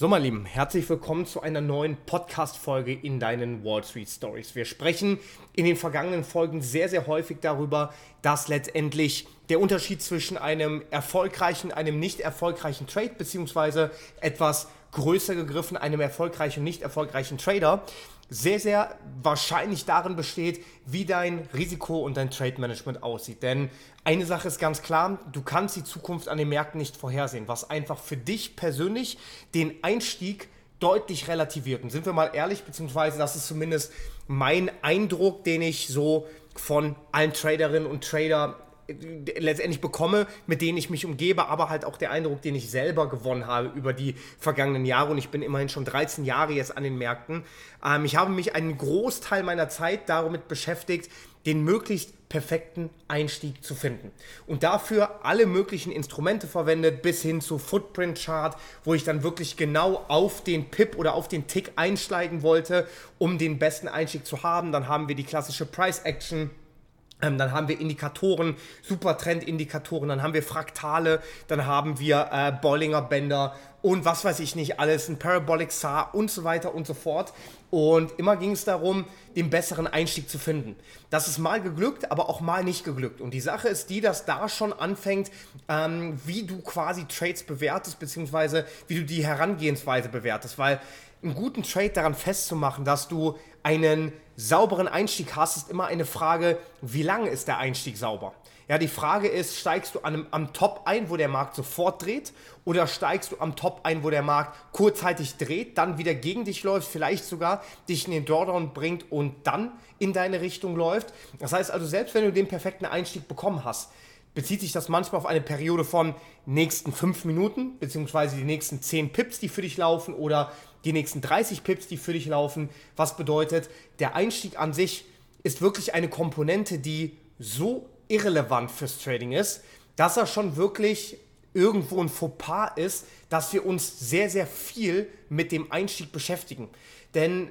So, mein Lieben, herzlich willkommen zu einer neuen Podcast-Folge in deinen Wall Street Stories. Wir sprechen in den vergangenen Folgen sehr, sehr häufig darüber, dass letztendlich der Unterschied zwischen einem erfolgreichen, einem nicht erfolgreichen Trade, beziehungsweise etwas größer gegriffen, einem erfolgreichen und nicht erfolgreichen Trader, sehr, sehr wahrscheinlich darin besteht, wie dein Risiko und dein Trade Management aussieht. Denn eine Sache ist ganz klar, du kannst die Zukunft an den Märkten nicht vorhersehen, was einfach für dich persönlich den Einstieg deutlich relativiert. Und sind wir mal ehrlich, beziehungsweise das ist zumindest mein Eindruck, den ich so von allen Traderinnen und Trader letztendlich bekomme, mit denen ich mich umgebe, aber halt auch der Eindruck, den ich selber gewonnen habe über die vergangenen Jahre. Und ich bin immerhin schon 13 Jahre jetzt an den Märkten. Ähm, ich habe mich einen Großteil meiner Zeit damit beschäftigt, den möglichst perfekten Einstieg zu finden. Und dafür alle möglichen Instrumente verwendet, bis hin zu Footprint Chart, wo ich dann wirklich genau auf den Pip oder auf den Tick einsteigen wollte, um den besten Einstieg zu haben. Dann haben wir die klassische Price Action ähm, dann haben wir Indikatoren, Supertrend-Indikatoren, dann haben wir Fraktale, dann haben wir äh, Bollinger Bänder und was weiß ich nicht alles, ein Parabolic SAR und so weiter und so fort. Und immer ging es darum, den besseren Einstieg zu finden. Das ist mal geglückt, aber auch mal nicht geglückt. Und die Sache ist die, dass da schon anfängt, ähm, wie du quasi Trades bewertest, beziehungsweise wie du die Herangehensweise bewertest. Weil einen guten Trade daran festzumachen, dass du einen sauberen Einstieg hast, ist immer eine Frage, wie lange ist der Einstieg sauber? Ja, die Frage ist, steigst du an am Top ein, wo der Markt sofort dreht, oder steigst du am Top ein, wo der Markt kurzzeitig dreht, dann wieder gegen dich läuft, vielleicht sogar dich in den Drawdown bringt und dann in deine Richtung läuft. Das heißt also, selbst wenn du den perfekten Einstieg bekommen hast, bezieht sich das manchmal auf eine Periode von nächsten 5 Minuten, beziehungsweise die nächsten 10 Pips, die für dich laufen, oder die nächsten 30 Pips, die für dich laufen. Was bedeutet, der Einstieg an sich ist wirklich eine Komponente, die so irrelevant fürs Trading ist, dass er schon wirklich irgendwo ein Fauxpas ist, dass wir uns sehr, sehr viel mit dem Einstieg beschäftigen. Denn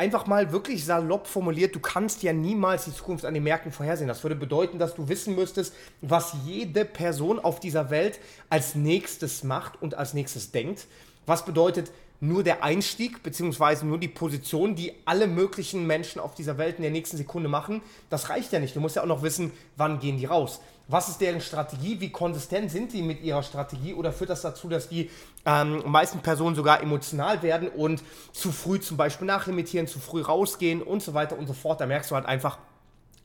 einfach mal wirklich salopp formuliert, du kannst ja niemals die Zukunft an den Märkten vorhersehen. Das würde bedeuten, dass du wissen müsstest, was jede Person auf dieser Welt als nächstes macht und als nächstes denkt. Was bedeutet, nur der Einstieg, beziehungsweise nur die Position, die alle möglichen Menschen auf dieser Welt in der nächsten Sekunde machen, das reicht ja nicht. Du musst ja auch noch wissen, wann gehen die raus. Was ist deren Strategie? Wie konsistent sind die mit ihrer Strategie? Oder führt das dazu, dass die ähm, meisten Personen sogar emotional werden und zu früh zum Beispiel nachlimitieren, zu früh rausgehen und so weiter und so fort? Da merkst du halt einfach,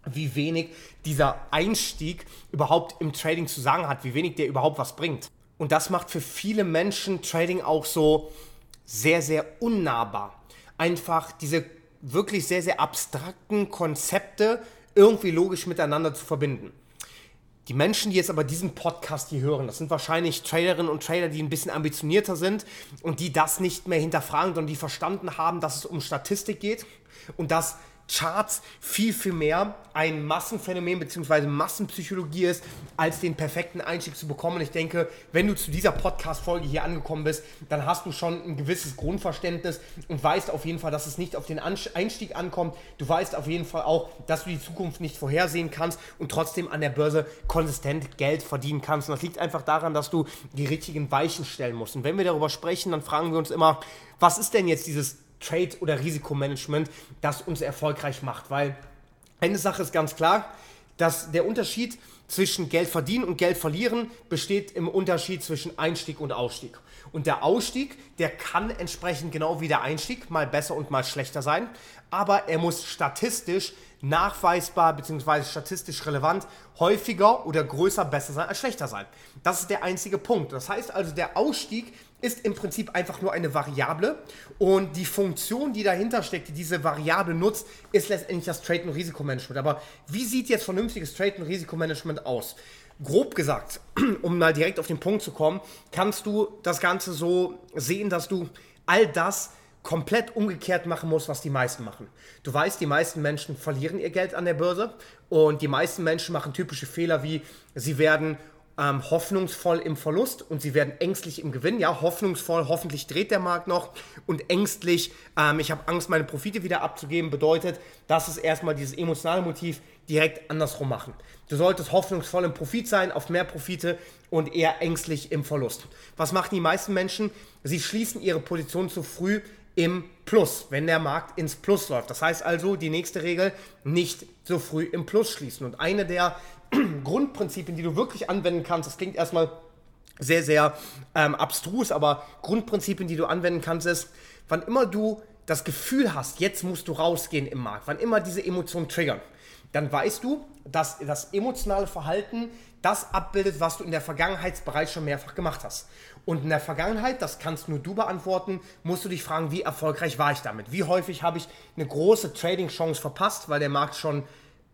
wie wenig dieser Einstieg überhaupt im Trading zu sagen hat, wie wenig der überhaupt was bringt. Und das macht für viele Menschen Trading auch so sehr, sehr unnahbar. Einfach diese wirklich sehr, sehr abstrakten Konzepte irgendwie logisch miteinander zu verbinden. Die Menschen, die jetzt aber diesen Podcast hier hören, das sind wahrscheinlich Trailerinnen und Trailer, die ein bisschen ambitionierter sind und die das nicht mehr hinterfragen, sondern die verstanden haben, dass es um Statistik geht und dass Charts viel, viel mehr ein Massenphänomen bzw. Massenpsychologie ist, als den perfekten Einstieg zu bekommen. Und ich denke, wenn du zu dieser Podcast-Folge hier angekommen bist, dann hast du schon ein gewisses Grundverständnis und weißt auf jeden Fall, dass es nicht auf den Einstieg ankommt. Du weißt auf jeden Fall auch, dass du die Zukunft nicht vorhersehen kannst und trotzdem an der Börse konsistent Geld verdienen kannst. Und das liegt einfach daran, dass du die richtigen Weichen stellen musst. Und wenn wir darüber sprechen, dann fragen wir uns immer, was ist denn jetzt dieses Trade- oder Risikomanagement, das uns erfolgreich macht. Weil eine Sache ist ganz klar, dass der Unterschied zwischen Geld verdienen und Geld verlieren besteht im Unterschied zwischen Einstieg und Ausstieg. Und der Ausstieg, der kann entsprechend genau wie der Einstieg mal besser und mal schlechter sein, aber er muss statistisch nachweisbar bzw. statistisch relevant häufiger oder größer besser sein als schlechter sein. Das ist der einzige Punkt. Das heißt also, der Ausstieg ist im Prinzip einfach nur eine Variable und die Funktion, die dahinter steckt, die diese Variable nutzt, ist letztendlich das Trade- und Risikomanagement. Aber wie sieht jetzt vernünftiges Trade- und Risikomanagement aus? Grob gesagt, um mal direkt auf den Punkt zu kommen, kannst du das Ganze so sehen, dass du all das komplett umgekehrt machen musst, was die meisten machen. Du weißt, die meisten Menschen verlieren ihr Geld an der Börse und die meisten Menschen machen typische Fehler wie sie werden ähm, hoffnungsvoll im Verlust und sie werden ängstlich im Gewinn. Ja, hoffnungsvoll, hoffentlich dreht der Markt noch und ängstlich, ähm, ich habe Angst, meine Profite wieder abzugeben, bedeutet, das ist erstmal dieses emotionale Motiv direkt andersrum machen. Du solltest hoffnungsvoll im Profit sein, auf mehr Profite und eher ängstlich im Verlust. Was machen die meisten Menschen? Sie schließen ihre Position zu früh im Plus, wenn der Markt ins Plus läuft. Das heißt also, die nächste Regel, nicht so früh im Plus schließen. Und eine der Grundprinzipien, die du wirklich anwenden kannst, das klingt erstmal sehr, sehr ähm, abstrus, aber Grundprinzipien, die du anwenden kannst, ist, wann immer du das Gefühl hast, jetzt musst du rausgehen im Markt, wann immer diese Emotionen triggern, dann weißt du, dass das emotionale Verhalten das abbildet, was du in der Vergangenheit bereits schon mehrfach gemacht hast. Und in der Vergangenheit, das kannst nur du beantworten, musst du dich fragen, wie erfolgreich war ich damit? Wie häufig habe ich eine große Trading-Chance verpasst, weil der Markt schon,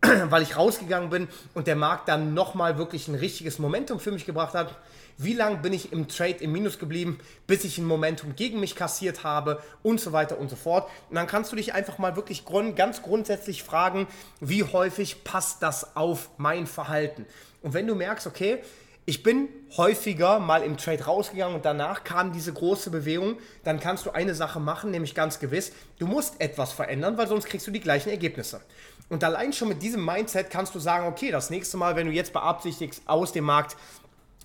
weil ich rausgegangen bin und der Markt dann nochmal wirklich ein richtiges Momentum für mich gebracht hat? Wie lange bin ich im Trade im Minus geblieben, bis ich ein Momentum gegen mich kassiert habe und so weiter und so fort. Und dann kannst du dich einfach mal wirklich grund ganz grundsätzlich fragen, wie häufig passt das auf mein Verhalten? Und wenn du merkst, okay, ich bin häufiger mal im Trade rausgegangen und danach kam diese große Bewegung, dann kannst du eine Sache machen, nämlich ganz gewiss, du musst etwas verändern, weil sonst kriegst du die gleichen Ergebnisse. Und allein schon mit diesem Mindset kannst du sagen, okay, das nächste Mal, wenn du jetzt beabsichtigst, aus dem Markt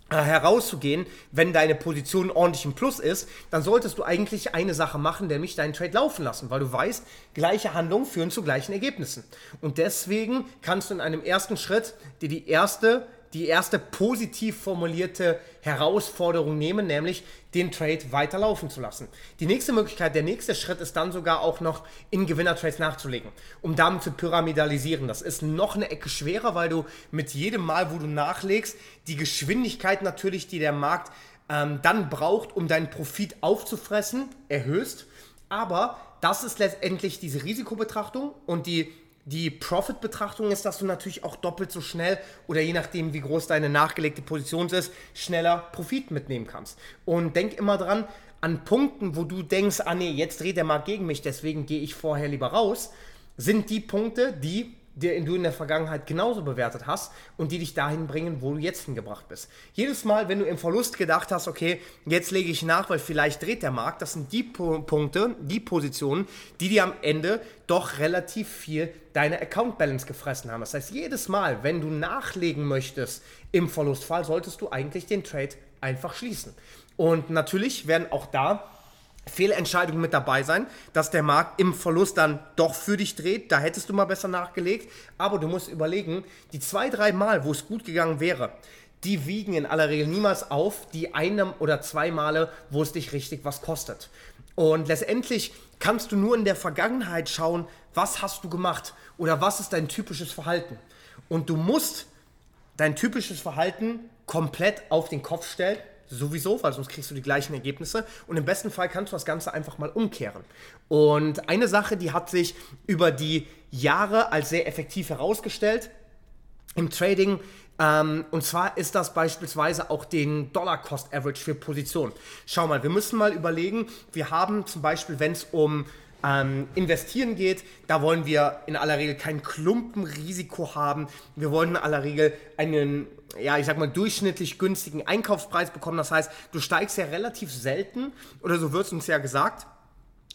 äh, herauszugehen, wenn deine Position ordentlich im Plus ist, dann solltest du eigentlich eine Sache machen, nämlich deinen Trade laufen lassen, weil du weißt, gleiche Handlungen führen zu gleichen Ergebnissen. Und deswegen kannst du in einem ersten Schritt dir die erste die erste positiv formulierte Herausforderung nehmen, nämlich den Trade weiterlaufen zu lassen. Die nächste Möglichkeit, der nächste Schritt ist dann sogar auch noch in Gewinnertrades nachzulegen, um damit zu pyramidalisieren. Das ist noch eine Ecke schwerer, weil du mit jedem Mal, wo du nachlegst, die Geschwindigkeit natürlich, die der Markt ähm, dann braucht, um deinen Profit aufzufressen, erhöhst. Aber das ist letztendlich diese Risikobetrachtung und die die Profit-Betrachtung ist, dass du natürlich auch doppelt so schnell oder je nachdem, wie groß deine nachgelegte Position ist, schneller Profit mitnehmen kannst. Und denk immer dran, an Punkten, wo du denkst, ah nee, jetzt dreht der Markt gegen mich, deswegen gehe ich vorher lieber raus, sind die Punkte, die den du in der Vergangenheit genauso bewertet hast und die dich dahin bringen, wo du jetzt hingebracht bist. Jedes Mal, wenn du im Verlust gedacht hast, okay, jetzt lege ich nach, weil vielleicht dreht der Markt, das sind die Punkte, die Positionen, die dir am Ende doch relativ viel deine Account Balance gefressen haben. Das heißt, jedes Mal, wenn du nachlegen möchtest im Verlustfall, solltest du eigentlich den Trade einfach schließen. Und natürlich werden auch da Fehlentscheidung mit dabei sein, dass der Markt im Verlust dann doch für dich dreht. Da hättest du mal besser nachgelegt. Aber du musst überlegen, die zwei, drei Mal, wo es gut gegangen wäre, die wiegen in aller Regel niemals auf die eine oder zwei Male, wo es dich richtig was kostet. Und letztendlich kannst du nur in der Vergangenheit schauen, was hast du gemacht oder was ist dein typisches Verhalten. Und du musst dein typisches Verhalten komplett auf den Kopf stellen sowieso, weil sonst kriegst du die gleichen Ergebnisse. Und im besten Fall kannst du das Ganze einfach mal umkehren. Und eine Sache, die hat sich über die Jahre als sehr effektiv herausgestellt im Trading. Ähm, und zwar ist das beispielsweise auch den Dollar-Cost-Average für Positionen. Schau mal, wir müssen mal überlegen, wir haben zum Beispiel, wenn es um ähm, investieren geht, da wollen wir in aller Regel kein Klumpenrisiko haben. Wir wollen in aller Regel einen, ja, ich sag mal, durchschnittlich günstigen Einkaufspreis bekommen. Das heißt, du steigst ja relativ selten, oder so wird es uns ja gesagt,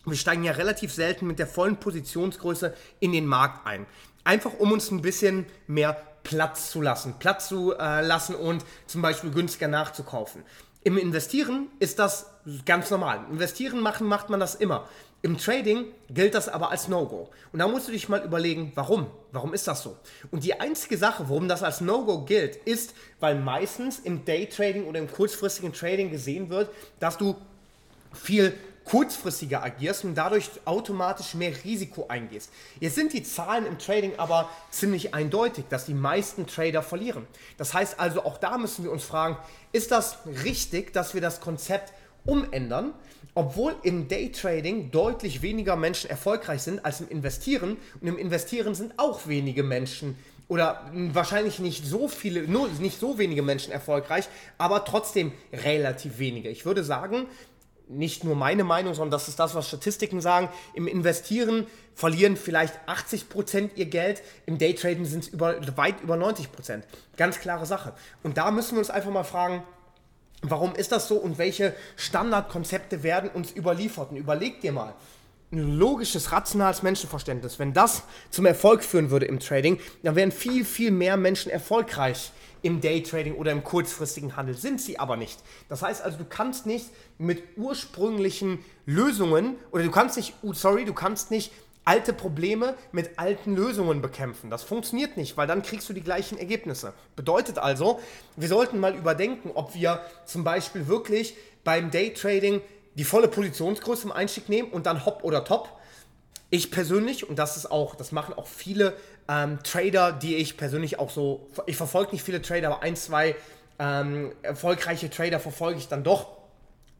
wir steigen ja relativ selten mit der vollen Positionsgröße in den Markt ein. Einfach um uns ein bisschen mehr Platz zu lassen, Platz zu äh, lassen und zum Beispiel günstiger nachzukaufen. Im Investieren ist das ganz normal. Investieren machen macht man das immer. Im Trading gilt das aber als No-Go. Und da musst du dich mal überlegen, warum? Warum ist das so? Und die einzige Sache, warum das als No-Go gilt, ist, weil meistens im Day-Trading oder im kurzfristigen Trading gesehen wird, dass du viel kurzfristiger agierst und dadurch automatisch mehr Risiko eingehst. Jetzt sind die Zahlen im Trading aber ziemlich eindeutig, dass die meisten Trader verlieren. Das heißt also, auch da müssen wir uns fragen, ist das richtig, dass wir das Konzept umändern, obwohl im Daytrading deutlich weniger Menschen erfolgreich sind als im Investieren. Und im Investieren sind auch wenige Menschen oder wahrscheinlich nicht so viele, nur nicht so wenige Menschen erfolgreich, aber trotzdem relativ wenige. Ich würde sagen, nicht nur meine Meinung, sondern das ist das, was Statistiken sagen. Im Investieren verlieren vielleicht 80% ihr Geld, im Daytraden sind es über, weit über 90%. Ganz klare Sache. Und da müssen wir uns einfach mal fragen, warum ist das so und welche Standardkonzepte werden uns überliefert? Und überleg dir mal, ein logisches, rationales Menschenverständnis, wenn das zum Erfolg führen würde im Trading, dann wären viel, viel mehr Menschen erfolgreich im Daytrading oder im kurzfristigen Handel. Sind sie aber nicht. Das heißt also, du kannst nicht mit ursprünglichen Lösungen oder du kannst nicht, sorry, du kannst nicht alte Probleme mit alten Lösungen bekämpfen. Das funktioniert nicht, weil dann kriegst du die gleichen Ergebnisse. Bedeutet also, wir sollten mal überdenken, ob wir zum Beispiel wirklich beim Daytrading die volle Positionsgröße im Einstieg nehmen und dann Hop oder Top. Ich persönlich, und das ist auch, das machen auch viele ähm, Trader, die ich persönlich auch so, ich verfolge nicht viele Trader, aber ein, zwei ähm, erfolgreiche Trader verfolge ich dann doch.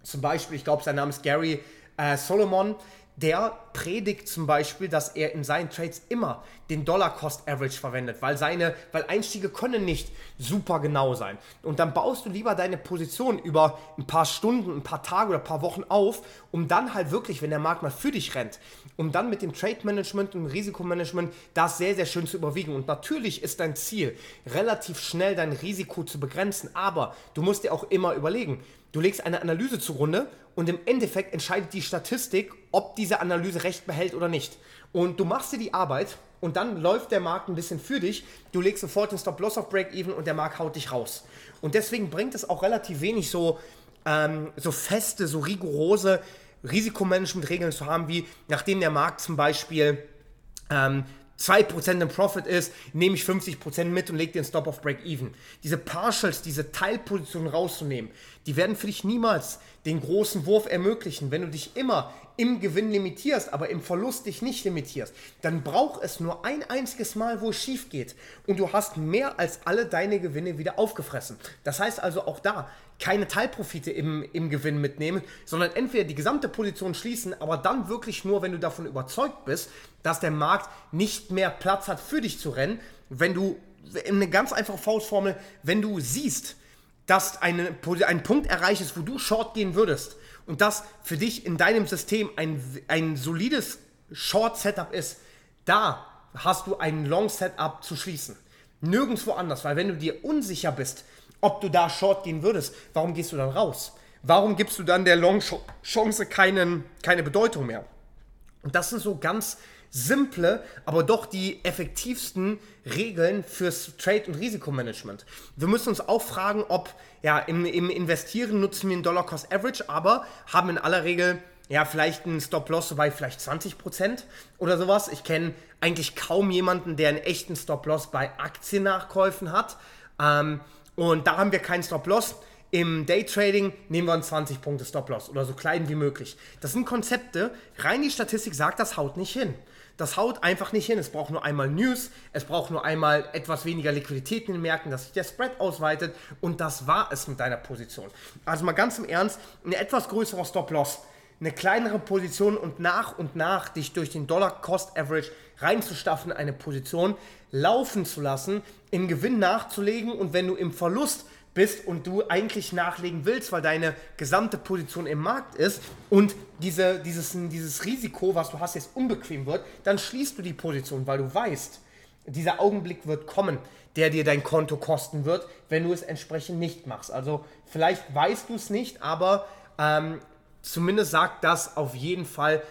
Zum Beispiel, ich glaube, sein Name ist Gary äh, Solomon der predigt zum Beispiel, dass er in seinen Trades immer den Dollar-Cost-Average verwendet, weil, seine, weil Einstiege können nicht super genau sein. Und dann baust du lieber deine Position über ein paar Stunden, ein paar Tage oder ein paar Wochen auf, um dann halt wirklich, wenn der Markt mal für dich rennt, um dann mit dem Trade-Management und Risikomanagement das sehr, sehr schön zu überwiegen. Und natürlich ist dein Ziel, relativ schnell dein Risiko zu begrenzen, aber du musst dir auch immer überlegen, Du legst eine Analyse zugrunde und im Endeffekt entscheidet die Statistik, ob diese Analyse recht behält oder nicht. Und du machst dir die Arbeit und dann läuft der Markt ein bisschen für dich. Du legst sofort den Stop-Loss auf Break-Even und der Markt haut dich raus. Und deswegen bringt es auch relativ wenig so, ähm, so feste, so rigorose Risikomanagement-Regeln zu haben, wie nachdem der Markt zum Beispiel ähm, 2% im Profit ist, nehme ich 50% mit und lege den Stop auf Break-Even. Diese Partials, diese Teilpositionen rauszunehmen, die werden für dich niemals den großen Wurf ermöglichen. Wenn du dich immer im Gewinn limitierst, aber im Verlust dich nicht limitierst, dann braucht es nur ein einziges Mal, wo es schief geht. Und du hast mehr als alle deine Gewinne wieder aufgefressen. Das heißt also auch da, keine Teilprofite im, im Gewinn mitnehmen, sondern entweder die gesamte Position schließen, aber dann wirklich nur, wenn du davon überzeugt bist, dass der Markt nicht mehr Platz hat für dich zu rennen, wenn du, eine ganz einfache Faustformel, wenn du siehst, dass eine, ein Punkt erreicht ist, wo du Short gehen würdest und das für dich in deinem System ein, ein solides Short-Setup ist, da hast du ein Long-Setup zu schließen. Nirgendwo anders, weil wenn du dir unsicher bist, ob du da Short gehen würdest, warum gehst du dann raus? Warum gibst du dann der Long-Chance keine Bedeutung mehr? Und das sind so ganz simple, aber doch die effektivsten Regeln fürs Trade- und Risikomanagement. Wir müssen uns auch fragen, ob ja, im, im Investieren nutzen wir einen Dollar-Cost-Average, aber haben in aller Regel ja, vielleicht einen Stop-Loss bei vielleicht 20% oder sowas. Ich kenne eigentlich kaum jemanden, der einen echten Stop-Loss bei Aktiennachkäufen hat. Ähm, und da haben wir keinen Stop-Loss. Im Daytrading nehmen wir einen 20 Punkte Stop-Loss oder so klein wie möglich. Das sind Konzepte, rein die Statistik sagt, das haut nicht hin. Das haut einfach nicht hin. Es braucht nur einmal News, es braucht nur einmal etwas weniger Liquidität in den Märkten, dass sich der Spread ausweitet und das war es mit deiner Position. Also mal ganz im Ernst, ein etwas größerer Stop-Loss, eine kleinere Position und nach und nach dich durch den Dollar-Cost-Average reinzustaffen, eine Position laufen zu lassen, im Gewinn nachzulegen und wenn du im Verlust bist und du eigentlich nachlegen willst, weil deine gesamte Position im Markt ist und diese, dieses, dieses Risiko, was du hast, jetzt unbequem wird, dann schließt du die Position, weil du weißt, dieser Augenblick wird kommen, der dir dein Konto kosten wird, wenn du es entsprechend nicht machst. Also vielleicht weißt du es nicht, aber ähm, zumindest sagt das auf jeden Fall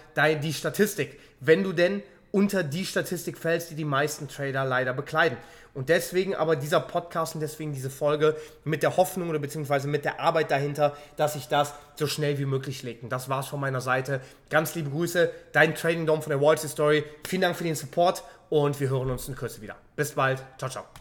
die Statistik. Wenn du denn unter die Statistik fällst, die die meisten Trader leider bekleiden. Und deswegen aber dieser Podcast und deswegen diese Folge mit der Hoffnung oder beziehungsweise mit der Arbeit dahinter, dass ich das so schnell wie möglich lege. Und das war's von meiner Seite. Ganz liebe Grüße, dein Trading Dom von der Wall Street Story. Vielen Dank für den Support und wir hören uns in Kürze wieder. Bis bald. Ciao, ciao.